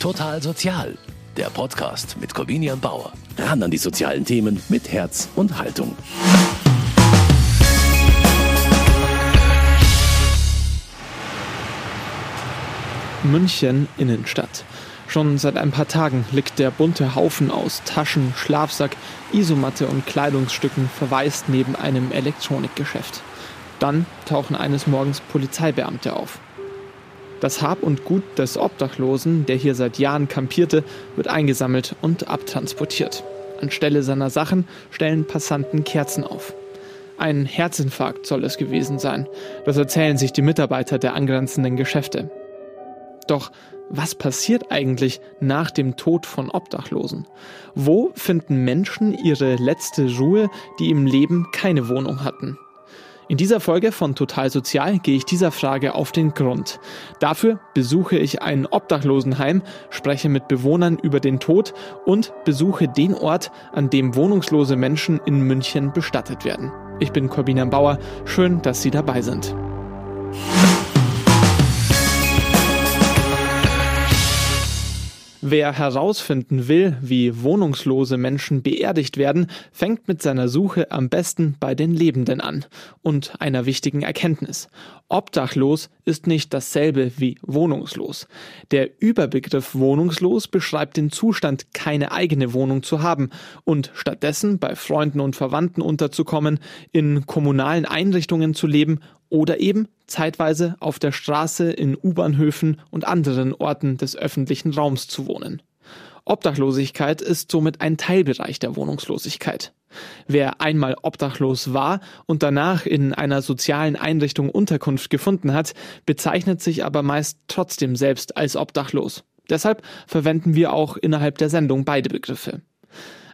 Total Sozial, der Podcast mit Corvinian Bauer. Ran an die sozialen Themen mit Herz und Haltung. München Innenstadt. Schon seit ein paar Tagen liegt der bunte Haufen aus Taschen, Schlafsack, Isomatte und Kleidungsstücken verwaist neben einem Elektronikgeschäft. Dann tauchen eines Morgens Polizeibeamte auf. Das Hab und Gut des Obdachlosen, der hier seit Jahren kampierte, wird eingesammelt und abtransportiert. Anstelle seiner Sachen stellen Passanten Kerzen auf. Ein Herzinfarkt soll es gewesen sein. Das erzählen sich die Mitarbeiter der angrenzenden Geschäfte. Doch was passiert eigentlich nach dem Tod von Obdachlosen? Wo finden Menschen ihre letzte Ruhe, die im Leben keine Wohnung hatten? In dieser Folge von Total Sozial gehe ich dieser Frage auf den Grund. Dafür besuche ich ein Obdachlosenheim, spreche mit Bewohnern über den Tod und besuche den Ort, an dem wohnungslose Menschen in München bestattet werden. Ich bin Corbina Bauer, schön, dass Sie dabei sind. Wer herausfinden will, wie wohnungslose Menschen beerdigt werden, fängt mit seiner Suche am besten bei den Lebenden an und einer wichtigen Erkenntnis. Obdachlos ist nicht dasselbe wie wohnungslos. Der Überbegriff wohnungslos beschreibt den Zustand, keine eigene Wohnung zu haben und stattdessen bei Freunden und Verwandten unterzukommen, in kommunalen Einrichtungen zu leben oder eben zeitweise auf der Straße, in U-Bahnhöfen und anderen Orten des öffentlichen Raums zu wohnen. Obdachlosigkeit ist somit ein Teilbereich der Wohnungslosigkeit. Wer einmal obdachlos war und danach in einer sozialen Einrichtung Unterkunft gefunden hat, bezeichnet sich aber meist trotzdem selbst als obdachlos. Deshalb verwenden wir auch innerhalb der Sendung beide Begriffe.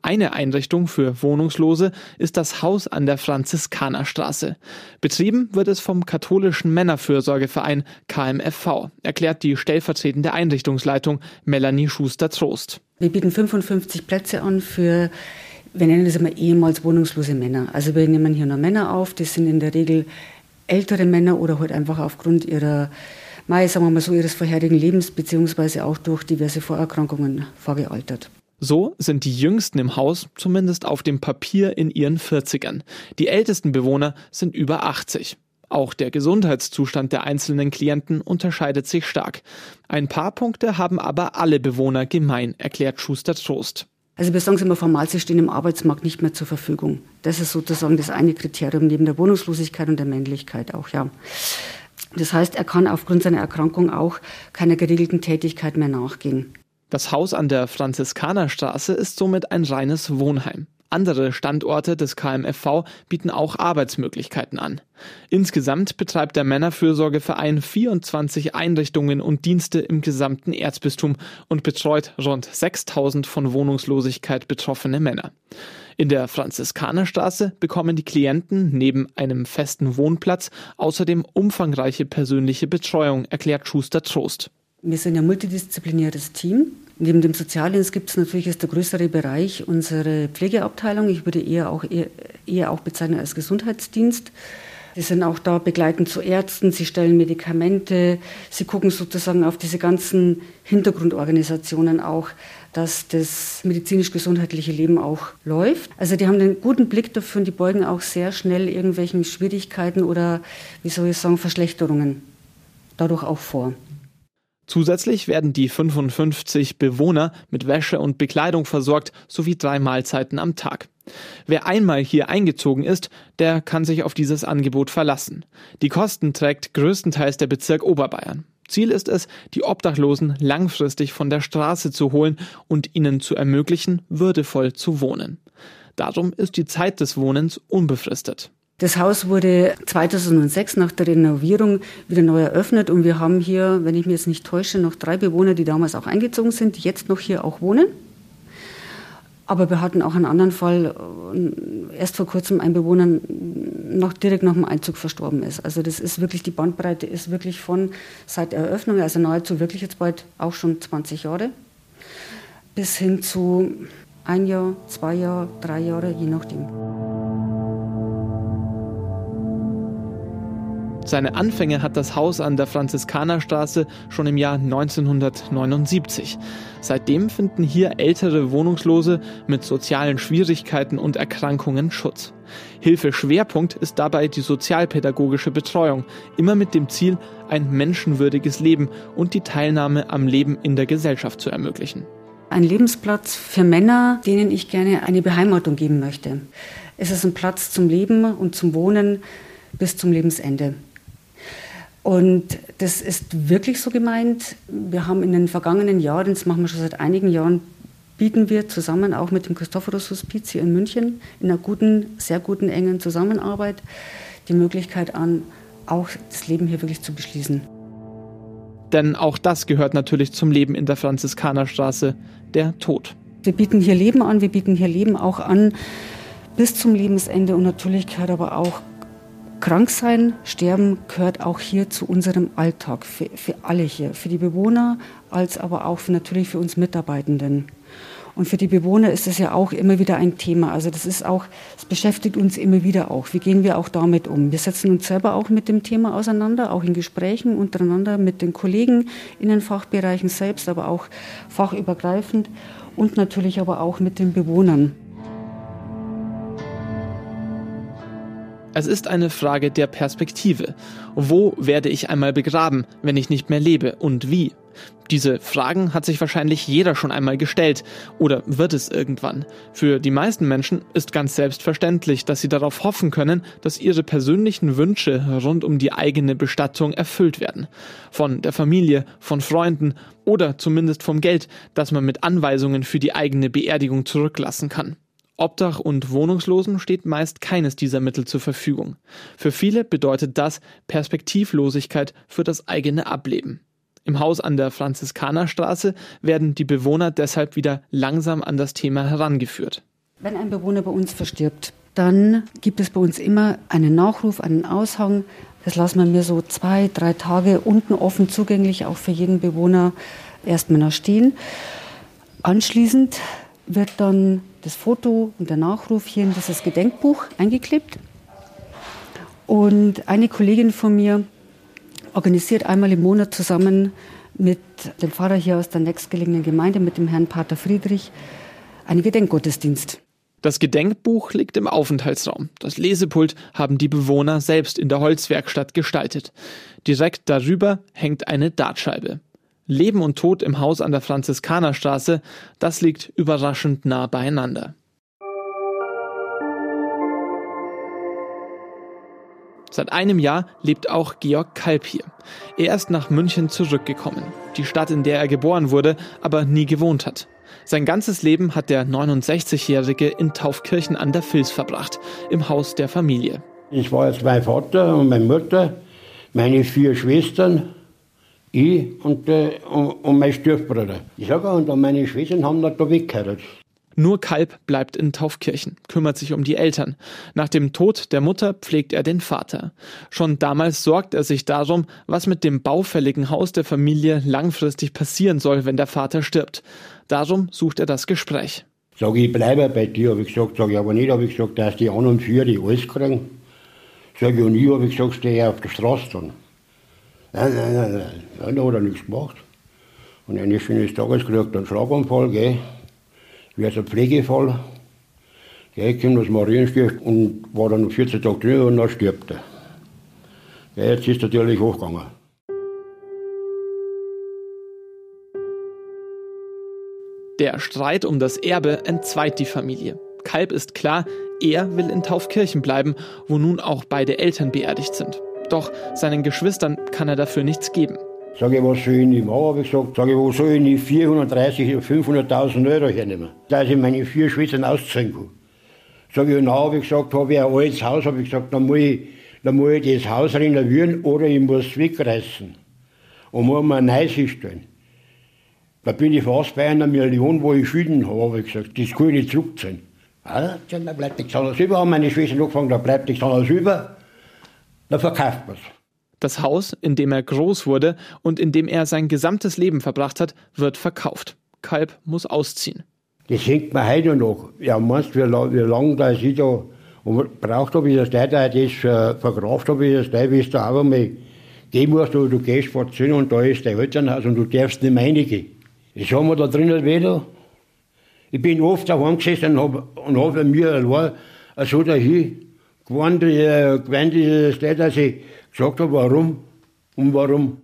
Eine Einrichtung für Wohnungslose ist das Haus an der Franziskanerstraße. Betrieben wird es vom katholischen Männerfürsorgeverein KMFV, erklärt die stellvertretende Einrichtungsleitung Melanie Schuster-Trost. Wir bieten 55 Plätze an für wir nennen das immer ehemals wohnungslose Männer. Also wir nehmen hier nur Männer auf, das sind in der Regel ältere Männer oder halt einfach aufgrund ihrer, mal, sagen wir mal so, ihres vorherigen Lebens beziehungsweise auch durch diverse Vorerkrankungen vorgealtert. So sind die Jüngsten im Haus zumindest auf dem Papier in ihren 40ern. Die ältesten Bewohner sind über 80. Auch der Gesundheitszustand der einzelnen Klienten unterscheidet sich stark. Ein paar Punkte haben aber alle Bewohner gemein, erklärt Schuster Trost. Also wir sagen es immer formal, sie stehen im Arbeitsmarkt nicht mehr zur Verfügung. Das ist sozusagen das eine Kriterium neben der Wohnungslosigkeit und der Männlichkeit auch, ja. Das heißt, er kann aufgrund seiner Erkrankung auch keiner geregelten Tätigkeit mehr nachgehen. Das Haus an der Franziskanerstraße ist somit ein reines Wohnheim. Andere Standorte des KMFV bieten auch Arbeitsmöglichkeiten an. Insgesamt betreibt der Männerfürsorgeverein 24 Einrichtungen und Dienste im gesamten Erzbistum und betreut rund 6000 von Wohnungslosigkeit betroffene Männer. In der Franziskanerstraße bekommen die Klienten neben einem festen Wohnplatz außerdem umfangreiche persönliche Betreuung, erklärt Schuster Trost. Wir sind ein multidisziplinäres Team. Neben dem Sozialdienst gibt es natürlich ist der größere Bereich unsere Pflegeabteilung. Ich würde eher auch, eher, eher auch bezeichnen als Gesundheitsdienst. Sie sind auch da begleitend zu Ärzten, sie stellen Medikamente, sie gucken sozusagen auf diese ganzen Hintergrundorganisationen auch, dass das medizinisch-gesundheitliche Leben auch läuft. Also die haben einen guten Blick dafür und die beugen auch sehr schnell irgendwelchen Schwierigkeiten oder, wie soll ich sagen, Verschlechterungen dadurch auch vor. Zusätzlich werden die 55 Bewohner mit Wäsche und Bekleidung versorgt, sowie drei Mahlzeiten am Tag. Wer einmal hier eingezogen ist, der kann sich auf dieses Angebot verlassen. Die Kosten trägt größtenteils der Bezirk Oberbayern. Ziel ist es, die Obdachlosen langfristig von der Straße zu holen und ihnen zu ermöglichen, würdevoll zu wohnen. Darum ist die Zeit des Wohnens unbefristet. Das Haus wurde 2006 nach der Renovierung wieder neu eröffnet und wir haben hier, wenn ich mir jetzt nicht täusche, noch drei Bewohner, die damals auch eingezogen sind, die jetzt noch hier auch wohnen. Aber wir hatten auch einen anderen Fall, äh, erst vor kurzem ein Bewohner noch direkt nach dem Einzug verstorben ist. Also das ist wirklich, die Bandbreite ist wirklich von seit der Eröffnung, also nahezu wirklich jetzt bald auch schon 20 Jahre, bis hin zu ein Jahr, zwei Jahre, drei Jahre, je nachdem. Seine Anfänge hat das Haus an der Franziskanerstraße schon im Jahr 1979. Seitdem finden hier ältere Wohnungslose mit sozialen Schwierigkeiten und Erkrankungen Schutz. Hilfeschwerpunkt ist dabei die sozialpädagogische Betreuung, immer mit dem Ziel, ein menschenwürdiges Leben und die Teilnahme am Leben in der Gesellschaft zu ermöglichen. Ein Lebensplatz für Männer, denen ich gerne eine Beheimatung geben möchte. Es ist ein Platz zum Leben und zum Wohnen bis zum Lebensende. Und das ist wirklich so gemeint. Wir haben in den vergangenen Jahren, das machen wir schon seit einigen Jahren, bieten wir zusammen auch mit dem Christophorus Hospiz hier in München in einer guten, sehr guten, engen Zusammenarbeit die Möglichkeit an, auch das Leben hier wirklich zu beschließen. Denn auch das gehört natürlich zum Leben in der Franziskanerstraße, der Tod. Wir bieten hier Leben an, wir bieten hier Leben auch an bis zum Lebensende und natürlich gehört aber auch Krank sein, sterben gehört auch hier zu unserem Alltag, für, für alle hier, für die Bewohner, als aber auch für, natürlich für uns Mitarbeitenden. Und für die Bewohner ist es ja auch immer wieder ein Thema. Also das ist auch, es beschäftigt uns immer wieder auch. Wie gehen wir auch damit um? Wir setzen uns selber auch mit dem Thema auseinander, auch in Gesprächen untereinander mit den Kollegen in den Fachbereichen selbst, aber auch fachübergreifend und natürlich aber auch mit den Bewohnern. Es ist eine Frage der Perspektive. Wo werde ich einmal begraben, wenn ich nicht mehr lebe und wie? Diese Fragen hat sich wahrscheinlich jeder schon einmal gestellt oder wird es irgendwann. Für die meisten Menschen ist ganz selbstverständlich, dass sie darauf hoffen können, dass ihre persönlichen Wünsche rund um die eigene Bestattung erfüllt werden. Von der Familie, von Freunden oder zumindest vom Geld, das man mit Anweisungen für die eigene Beerdigung zurücklassen kann. Obdach und Wohnungslosen steht meist keines dieser Mittel zur Verfügung. Für viele bedeutet das Perspektivlosigkeit für das eigene Ableben. Im Haus an der Franziskanerstraße werden die Bewohner deshalb wieder langsam an das Thema herangeführt. Wenn ein Bewohner bei uns verstirbt, dann gibt es bei uns immer einen Nachruf, einen Aushang. Das lassen wir mir so zwei, drei Tage unten offen zugänglich, auch für jeden Bewohner erstmal noch stehen. Anschließend wird dann das Foto und der Nachruf hier in dieses Gedenkbuch eingeklebt. Und eine Kollegin von mir organisiert einmal im Monat zusammen mit dem Pfarrer hier aus der nächstgelegenen Gemeinde, mit dem Herrn Pater Friedrich, einen Gedenkgottesdienst. Das Gedenkbuch liegt im Aufenthaltsraum. Das Lesepult haben die Bewohner selbst in der Holzwerkstatt gestaltet. Direkt darüber hängt eine Dartscheibe. Leben und Tod im Haus an der Franziskanerstraße, das liegt überraschend nah beieinander. Seit einem Jahr lebt auch Georg Kalb hier. Er ist nach München zurückgekommen, die Stadt, in der er geboren wurde, aber nie gewohnt hat. Sein ganzes Leben hat der 69-Jährige in Taufkirchen an der Vils verbracht, im Haus der Familie. Ich war jetzt mein Vater und meine Mutter, meine vier Schwestern ich und, äh, und, und mein Stiefbruder. Ich sage und meine Schwestern haben da weggehört. Nur Kalb bleibt in Taufkirchen, kümmert sich um die Eltern. Nach dem Tod der Mutter pflegt er den Vater. Schon damals sorgt er sich darum, was mit dem baufälligen Haus der Familie langfristig passieren soll, wenn der Vater stirbt. Darum sucht er das Gespräch. Sag ich, bleibe bei dir, habe ich gesagt. Sag ich aber nicht, habe ich gesagt, dass die an und für die alles kriegen. Sag ich, und ich habe ich gesagt, stehe auf der Straße dann. Nein, nein, nein, nein. da hat er nichts gemacht. Und eines schönen Tages kriegt er einen Schlaganfall, gell. Wie ein Pflegefall. Gell, kommt aus Marienstift und war dann 14 Tage drin und dann stirbt er. Ja, jetzt ist er natürlich hochgegangen. Der Streit um das Erbe entzweit die Familie. Kalb ist klar, er will in Taufkirchen bleiben, wo nun auch beide Eltern beerdigt sind. Doch seinen Geschwistern kann er dafür nichts geben. Sag ich, was soll ich nicht machen, habe ich gesagt. Sag ich, wo soll ich nicht 430 oder 500.000 Euro hernehmen, dass ich meine vier Schwestern ausziehen kann. Sag ich, na, habe ich gesagt, habe ich ein altes Haus, habe ich gesagt, dann muss ich, dann muss ich das Haus renovieren oder ich muss wegreißen. Und muss mir ein neues stellen. Da bin ich fast bei einer Million, wo ich Schulden habe, habe ich gesagt. Das kann ich nicht zurückziehen. Ja, da bleibt nichts anderes über, haben meine Schwestern angefangen, da bleibt nichts anderes über. Da verkauft man. Das Haus, in dem er groß wurde und in dem er sein gesamtes Leben verbracht hat, wird verkauft. Kalb muss ausziehen. Das hängt mir heute noch. Ja, meinst wie, wie lange da ich da Und braucht habe ich das auch das verkraft habe ich das Leid, wie es da auch einmal gehen musst, du, du gehst spazieren und da ist dein Elternhaus und du darfst nicht mehr reingehen. Das haben wir da drinnen wieder. Ich bin oft daheim gesessen und habe und hab mir allein so dahin gewarnt, äh, gewarnt das Leid, dass ich gesagt habe, warum und warum.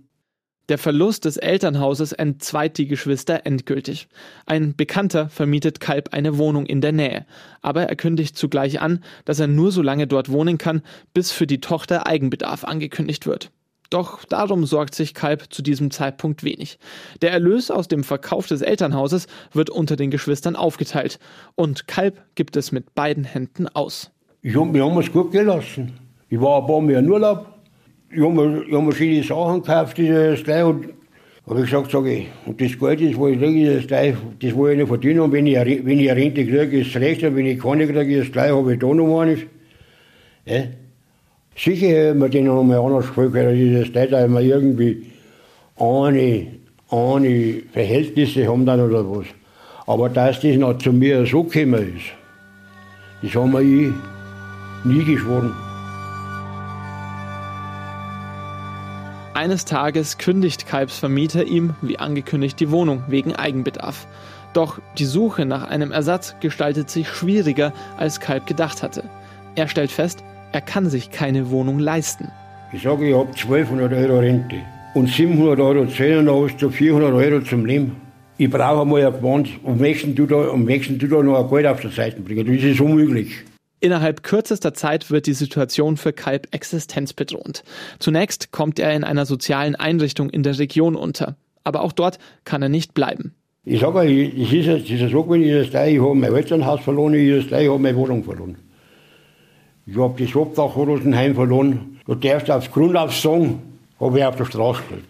Der Verlust des Elternhauses entzweit die Geschwister endgültig. Ein Bekannter vermietet Kalb eine Wohnung in der Nähe, aber er kündigt zugleich an, dass er nur so lange dort wohnen kann, bis für die Tochter Eigenbedarf angekündigt wird. Doch darum sorgt sich Kalb zu diesem Zeitpunkt wenig. Der Erlös aus dem Verkauf des Elternhauses wird unter den Geschwistern aufgeteilt und Kalb gibt es mit beiden Händen aus. Ich hab, wir haben es gut gelassen. Ich war ein paar Mal in Urlaub ich habe mir, hab mir schöne Sachen gekauft, das gleich. Und habe ich gesagt, sag ich, und das Geld, das will ich kriege, das gleich, das will ich nicht verdienen. Und wenn ich, wenn ich eine Rente kriege, ist es recht. Und wenn ich keine kriege, ist es gleich, habe ich da noch eines. Ja. Sicher hätte man denen noch mal anders gefällt, weil das Leute, dass wir irgendwie eine, eine Verhältnisse haben dann oder was. Aber dass das noch zu mir so gekommen ist, das haben wir eh nie geschworen. Eines Tages kündigt Kalbs Vermieter ihm, wie angekündigt, die Wohnung wegen Eigenbedarf. Doch die Suche nach einem Ersatz gestaltet sich schwieriger, als Kalb gedacht hatte. Er stellt fest, er kann sich keine Wohnung leisten. Ich sage, ich habe 1200 Euro Rente und 700 Euro zählen, dann hast du 400 Euro zum Leben. Ich brauche einmal ein Gewand und am nächsten du da, nächsten du da noch ein Geld auf der Seite bringen. Das ist unmöglich. Innerhalb kürzester Zeit wird die Situation für Kalb existenzbedrohend. Zunächst kommt er in einer sozialen Einrichtung in der Region unter. Aber auch dort kann er nicht bleiben. Ich sage, es ist, es ist so gewesen, ich, ich habe mein Elternhaus verloren, ich, habe meine Wohnung verloren. Ich habe das Obdachlosenheim verloren. Du darfst aufs Grundauf sagen, habe ich auf der Straße gelegt.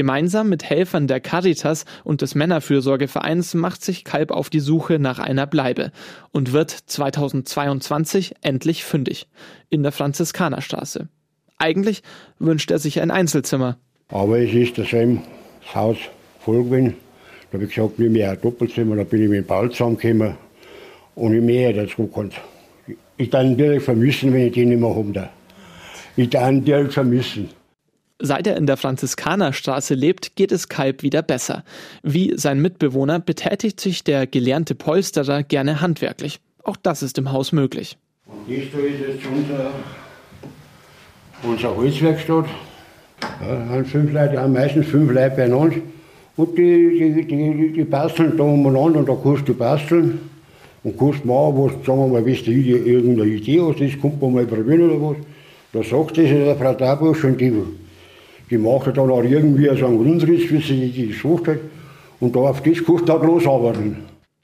Gemeinsam mit Helfern der Caritas und des Männerfürsorgevereins macht sich Kalb auf die Suche nach einer Bleibe und wird 2022 endlich fündig in der Franziskanerstraße. Eigentlich wünscht er sich ein Einzelzimmer. Aber es ist das Haus voll gewesen. Da habe ich gesagt, nimm mir ein Doppelzimmer, da bin ich mit dem Paul zusammengekommen und ich mehr dazu konnte. Ich dann direkt vermissen, wenn ich den nicht mehr habe. Ich dann direkt vermissen. Seit er in der Franziskanerstraße lebt, geht es Kalb wieder besser. Wie sein Mitbewohner betätigt sich der gelernte Polsterer gerne handwerklich. Auch das ist im Haus möglich. Und da ist jetzt unser, unsere Holzwerkstatt. Ja, haben fünf Leute, haben meistens fünf Leute beieinander. Und die, die, die, die basteln da umeinander und da kannst du basteln. Und kannst machen, was, sagen wir mal, wenn du irgendeine Idee hast, das kommt man mal probieren oder was. Da sagt das der Frau Dabusch und die die macht dann auch irgendwie so einen Grundriss, wie sie die gesucht hat. Und da auf das du halt losarbeiten.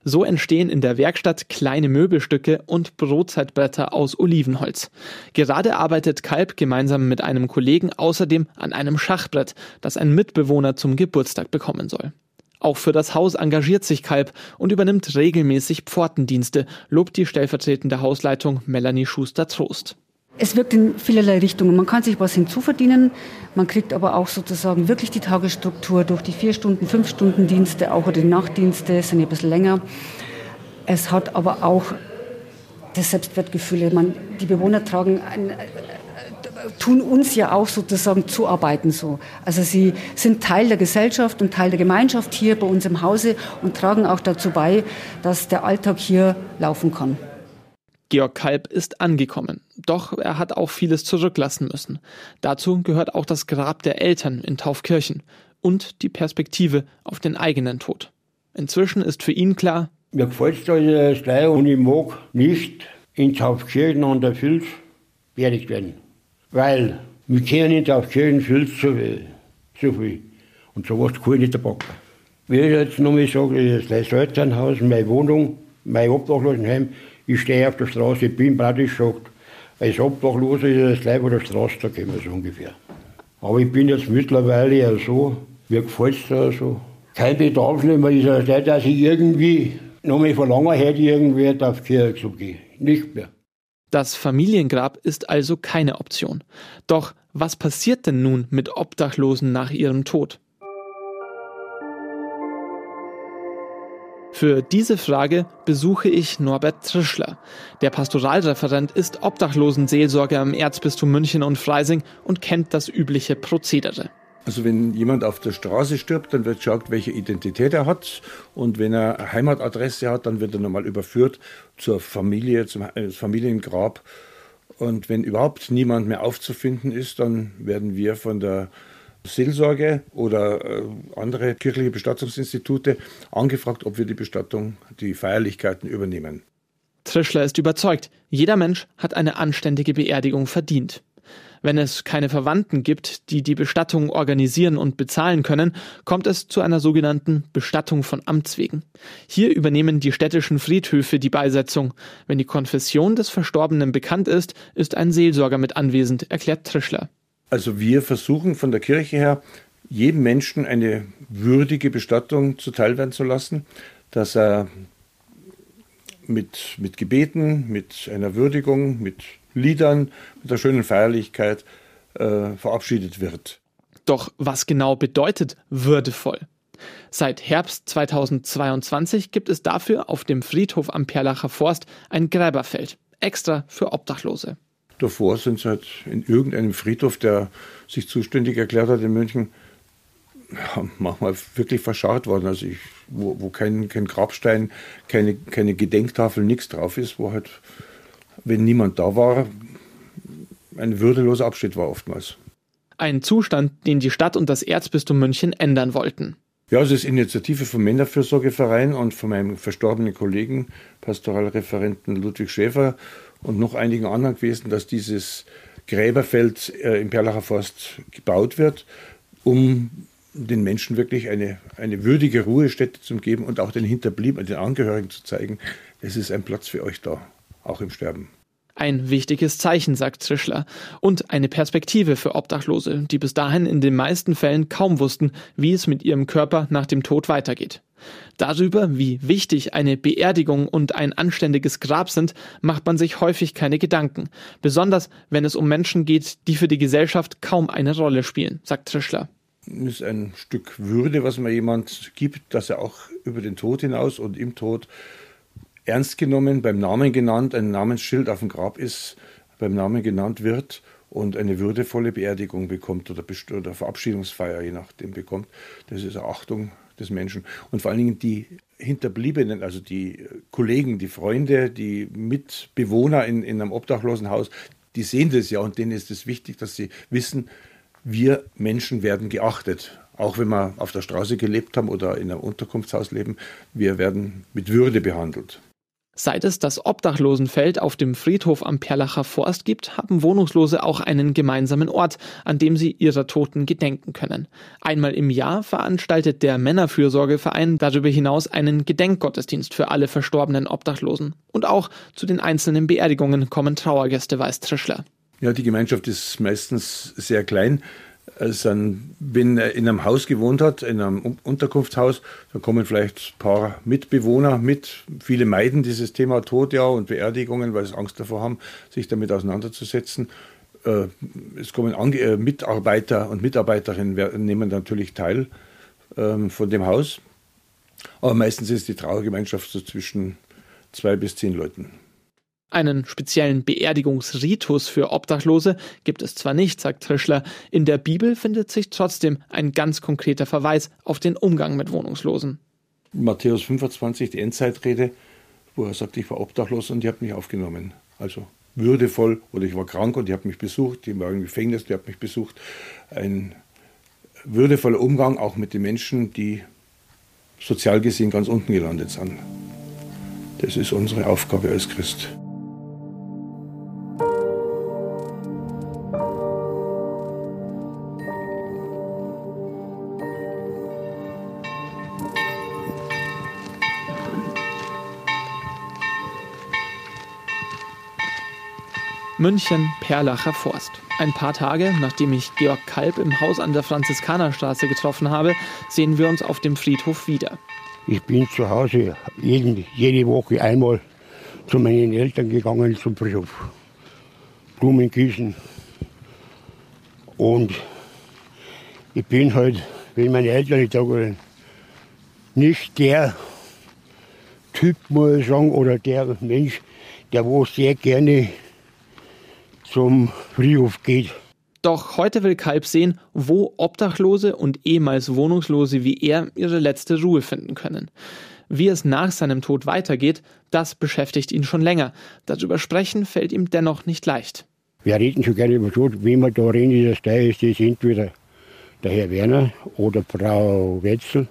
So entstehen in der Werkstatt kleine Möbelstücke und Brotzeitbretter aus Olivenholz. Gerade arbeitet Kalb gemeinsam mit einem Kollegen außerdem an einem Schachbrett, das ein Mitbewohner zum Geburtstag bekommen soll. Auch für das Haus engagiert sich Kalb und übernimmt regelmäßig Pfortendienste, lobt die stellvertretende Hausleitung Melanie Schuster-Trost. Es wirkt in vielerlei Richtungen. Man kann sich was hinzuverdienen, man kriegt aber auch sozusagen wirklich die Tagesstruktur durch die vier Stunden, fünf Stunden Dienste, auch die Nachtdienste sind ja ein bisschen länger. Es hat aber auch das Selbstwertgefühl. Man, die Bewohner tragen ein, tun uns ja auch sozusagen zuarbeiten so. Also sie sind Teil der Gesellschaft und Teil der Gemeinschaft hier bei uns im Hause und tragen auch dazu bei, dass der Alltag hier laufen kann. Georg Kalb ist angekommen, doch er hat auch vieles zurücklassen müssen. Dazu gehört auch das Grab der Eltern in Taufkirchen und die Perspektive auf den eigenen Tod. Inzwischen ist für ihn klar, mir gefällt das gleich und ich mag nicht in Taufkirchen an der Filz beerdigt werden. Weil wir kennen in Taufkirchen Filz so, so viel. Und sowas kann ich nicht packen. Wie ich jetzt nochmal sage, das Elternhaus, meine Wohnung, mein Obdachlosenheim, ich stehe auf der Straße, ich bin praktisch gesagt, als Obdachloser ist das Leib auf der Straße, da wir so ungefähr. Aber ich bin jetzt mittlerweile ja so, mir gefällt es da so. Kein Bedarf mehr, ist das nicht, dass ich irgendwie noch mal verlangen hätte, irgendwie auf die Kirche zu gehen. Nicht mehr. Das Familiengrab ist also keine Option. Doch was passiert denn nun mit Obdachlosen nach ihrem Tod? Für diese Frage besuche ich Norbert Trischler. Der Pastoralreferent ist Obdachlosenseelsorger im Erzbistum München und Freising und kennt das übliche Prozedere. Also wenn jemand auf der Straße stirbt, dann wird geschaut, welche Identität er hat. Und wenn er eine Heimatadresse hat, dann wird er nochmal überführt zur Familie, zum äh, Familiengrab. Und wenn überhaupt niemand mehr aufzufinden ist, dann werden wir von der Seelsorge oder äh, andere kirchliche Bestattungsinstitute angefragt, ob wir die Bestattung, die Feierlichkeiten übernehmen. Trischler ist überzeugt, jeder Mensch hat eine anständige Beerdigung verdient. Wenn es keine Verwandten gibt, die die Bestattung organisieren und bezahlen können, kommt es zu einer sogenannten Bestattung von Amts wegen. Hier übernehmen die städtischen Friedhöfe die Beisetzung. Wenn die Konfession des Verstorbenen bekannt ist, ist ein Seelsorger mit anwesend, erklärt Trischler. Also wir versuchen von der Kirche her, jedem Menschen eine würdige Bestattung zuteilwerden zu lassen, dass er mit, mit Gebeten, mit einer Würdigung, mit Liedern, mit der schönen Feierlichkeit äh, verabschiedet wird. Doch was genau bedeutet würdevoll? Seit Herbst 2022 gibt es dafür auf dem Friedhof am Perlacher Forst ein Gräberfeld, extra für Obdachlose. Davor sind sie halt in irgendeinem Friedhof, der sich zuständig erklärt hat in München, manchmal wirklich verscharrt worden. Also ich, wo, wo kein, kein Grabstein, keine, keine Gedenktafel, nichts drauf ist, wo halt, wenn niemand da war, ein würdeloser Abschied war oftmals. Ein Zustand, den die Stadt und das Erzbistum München ändern wollten. Ja, es ist Initiative vom Männerfürsorgeverein und von meinem verstorbenen Kollegen, Pastoralreferenten Ludwig Schäfer und noch einigen anderen gewesen, dass dieses Gräberfeld äh, im Perlacher Forst gebaut wird, um den Menschen wirklich eine, eine würdige Ruhestätte zu geben und auch den Hinterbliebenen, den Angehörigen zu zeigen, es ist ein Platz für euch da, auch im Sterben. Ein wichtiges Zeichen, sagt Trischler, und eine Perspektive für Obdachlose, die bis dahin in den meisten Fällen kaum wussten, wie es mit ihrem Körper nach dem Tod weitergeht. Darüber, wie wichtig eine Beerdigung und ein anständiges Grab sind, macht man sich häufig keine Gedanken, besonders wenn es um Menschen geht, die für die Gesellschaft kaum eine Rolle spielen, sagt Trischler. Es ist ein Stück Würde, was man jemand gibt, dass er auch über den Tod hinaus und im Tod ernst genommen, beim Namen genannt, ein Namensschild auf dem Grab ist, beim Namen genannt wird und eine würdevolle Beerdigung bekommt oder, oder Verabschiedungsfeier, je nachdem bekommt. Das ist Achtung des Menschen. Und vor allen Dingen die Hinterbliebenen, also die Kollegen, die Freunde, die Mitbewohner in, in einem Obdachlosenhaus, die sehen das ja und denen ist es wichtig, dass sie wissen, wir Menschen werden geachtet. Auch wenn wir auf der Straße gelebt haben oder in einem Unterkunftshaus leben, wir werden mit Würde behandelt. Seit es das Obdachlosenfeld auf dem Friedhof am Perlacher Forst gibt, haben Wohnungslose auch einen gemeinsamen Ort, an dem sie ihrer Toten gedenken können. Einmal im Jahr veranstaltet der Männerfürsorgeverein darüber hinaus einen Gedenkgottesdienst für alle verstorbenen Obdachlosen. Und auch zu den einzelnen Beerdigungen kommen Trauergäste, weiß Trischler. Ja, die Gemeinschaft ist meistens sehr klein. Also wenn er in einem Haus gewohnt hat, in einem Unterkunftshaus, dann kommen vielleicht ein paar Mitbewohner mit. Viele meiden dieses Thema Tod ja und Beerdigungen, weil sie Angst davor haben, sich damit auseinanderzusetzen. Äh, es kommen äh, Mitarbeiter und Mitarbeiterinnen nehmen natürlich teil ähm, von dem Haus. Aber meistens ist die Trauergemeinschaft so zwischen zwei bis zehn Leuten. Einen speziellen Beerdigungsritus für Obdachlose gibt es zwar nicht, sagt Trischler, in der Bibel findet sich trotzdem ein ganz konkreter Verweis auf den Umgang mit Wohnungslosen. Matthäus 25, die Endzeitrede, wo er sagt, ich war obdachlos und ihr habt mich aufgenommen. Also würdevoll oder ich war krank und ihr habt mich besucht, ich war im Gefängnis, ihr habt mich besucht. Ein würdevoller Umgang auch mit den Menschen, die sozial gesehen ganz unten gelandet sind. Das ist unsere Aufgabe als Christ. München, Perlacher Forst. Ein paar Tage, nachdem ich Georg Kalb im Haus an der Franziskanerstraße getroffen habe, sehen wir uns auf dem Friedhof wieder. Ich bin zu Hause jeden, jede Woche einmal zu meinen Eltern gegangen zum Friedhof. Blumen gießen. Und ich bin halt, wenn meine Eltern nicht da waren, nicht der, Typ, muss ich sagen, oder der Mensch, der wo sehr gerne zum Friedhof geht. Doch heute will Kalb sehen, wo Obdachlose und ehemals Wohnungslose wie er ihre letzte Ruhe finden können. Wie es nach seinem Tod weitergeht, das beschäftigt ihn schon länger. Darüber sprechen fällt ihm dennoch nicht leicht. Wir reden schon gerne über Tod. Wenn wir da reden, ist das ist das entweder der Herr Werner oder Frau Wetzel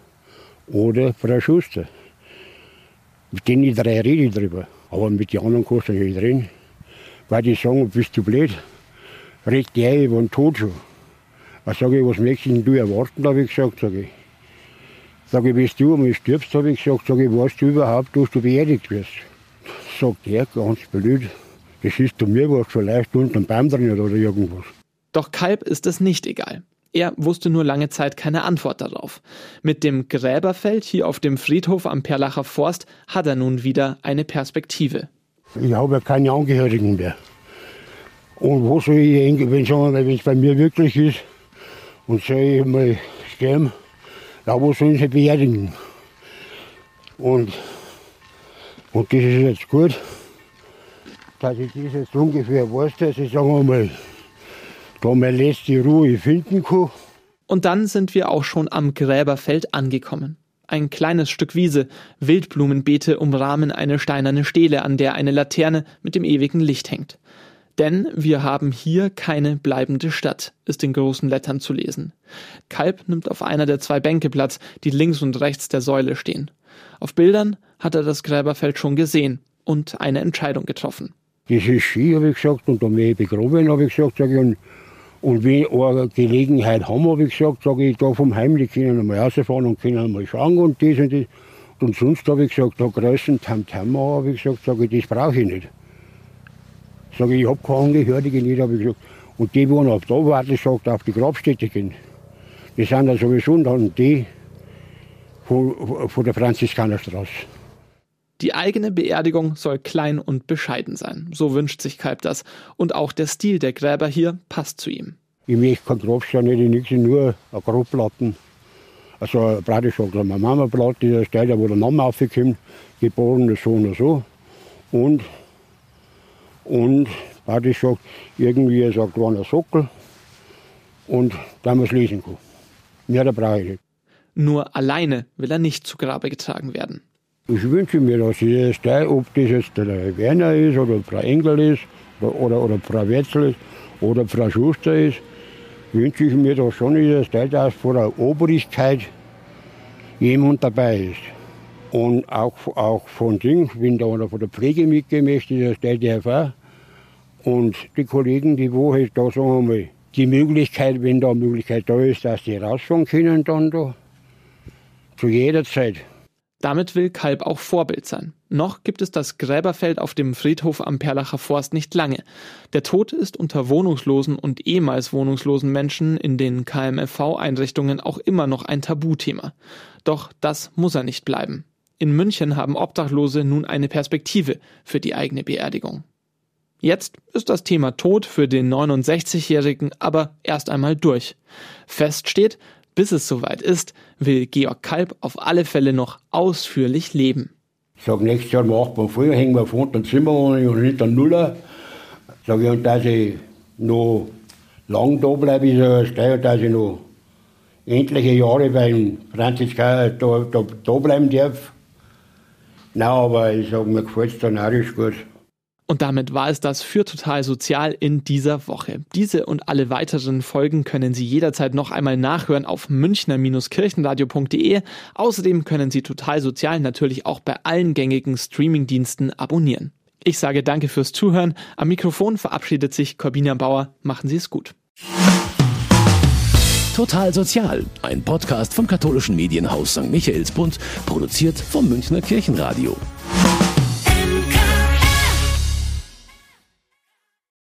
oder Frau Schuster. Mit denen drei rede ich drüber. Aber mit den anderen kannst du nicht reden. Weil die sagen, bist du blöd? Red der über den Tod schon. Was sage ich, was möchtest du erwarten, habe ich gesagt, sage ich. Sage ich, bist du einmal stirbst, habe ich gesagt, sage ich, weißt du überhaupt, dass du beerdigt wirst? Sagt er, ganz blöd, das ist zu mir was, vielleicht unter dem Baum drin oder irgendwas. Doch Kalb ist es nicht egal. Er wusste nur lange Zeit keine Antwort darauf. Mit dem Gräberfeld hier auf dem Friedhof am Perlacher Forst hat er nun wieder eine Perspektive. Ich habe ja keine Angehörigen mehr. Und wo soll ich hingehen, wenn es bei mir wirklich ist und soll ich mal sterben, da wo sollen sie beerdigen. Und, und das ist jetzt gut, dass ich das jetzt ungefähr weiß, dass ich, sagen wir mal, da meine letzte Ruhe finden kann. Und dann sind wir auch schon am Gräberfeld angekommen. Ein kleines Stück Wiese, Wildblumenbeete umrahmen eine steinerne Stele, an der eine Laterne mit dem ewigen Licht hängt. Denn wir haben hier keine bleibende Stadt, ist in großen Lettern zu lesen. Kalb nimmt auf einer der zwei Bänke Platz, die links und rechts der Säule stehen. Auf Bildern hat er das Gräberfeld schon gesehen und eine Entscheidung getroffen. Das ist Ski, habe ich gesagt, und werde ich begraben, habe ich gesagt, sag ich, und und wenn eine Gelegenheit haben, habe ich gesagt, sage ich, da vom Heim, die können einmal rausfahren und können einmal schauen und das und das. Und sonst habe ich gesagt, da größten Tamtam habe ich gesagt, sage ich, das brauche ich nicht. Sage ich, ich habe keine Angehörige nicht, habe ich gesagt. Und die, die noch da warten, sagt, auf die Grabstätte gehen. Die sind dann sowieso dann die von, von der Franziskanerstraße. Die eigene Beerdigung soll klein und bescheiden sein. So wünscht sich Kalb das. Und auch der Stil der Gräber hier passt zu ihm. Ich möchte kein Grabstein, nicht nichts, nur ein Grabplatten. Also praktisch auch eine Mama-Platte, da steht ja, wo der Name aufkommt, geboren so und so. Und, und praktisch sagt, irgendwie so ein kleiner Sockel und da man es lesen kann. Mehr da brauche ich nicht. Nur alleine will er nicht zu Grabe getragen werden. Ich wünsche mir, dass jedes Teil, ob das jetzt der Werner ist oder Frau Engel ist oder, oder, Frau Wetzel ist oder Frau Schuster ist, wünsche ich mir, dass schon jedes Teil, dass vor der Obrigkeit jemand dabei ist. Und auch, auch von Ding, wenn da einer von der Pflege mitgehen möchte, das Teil der auch. Und die Kollegen, die wo halt da sagen wir mal, die Möglichkeit, wenn da eine Möglichkeit da ist, dass die rausfahren können, dann da. Zu jeder Zeit. Damit will Kalb auch Vorbild sein. Noch gibt es das Gräberfeld auf dem Friedhof am Perlacher Forst nicht lange. Der Tod ist unter wohnungslosen und ehemals wohnungslosen Menschen in den KMFV-Einrichtungen auch immer noch ein Tabuthema. Doch das muss er nicht bleiben. In München haben Obdachlose nun eine Perspektive für die eigene Beerdigung. Jetzt ist das Thema Tod für den 69-Jährigen aber erst einmal durch. Fest steht, bis es soweit ist, will Georg Kalb auf alle Fälle noch ausführlich leben. Ich sage, nächstes Jahr macht man früher, hängen wir vorne ein Zimmer und ein Nuller. Sag ich, und dass ich noch lang da bleibe, ist ja steil, dass ich noch endliche Jahre beim Franziskaner da, da, da bleiben darf. Nein, aber ich sage, mir gefällt es dann auch gut. Und damit war es das für Total Sozial in dieser Woche. Diese und alle weiteren Folgen können Sie jederzeit noch einmal nachhören auf münchner-kirchenradio.de. Außerdem können Sie Total Sozial natürlich auch bei allen gängigen Streamingdiensten abonnieren. Ich sage danke fürs Zuhören. Am Mikrofon verabschiedet sich Corbina Bauer. Machen Sie es gut. Total Sozial, ein Podcast vom katholischen Medienhaus St. Michaelsbund, produziert vom Münchner Kirchenradio.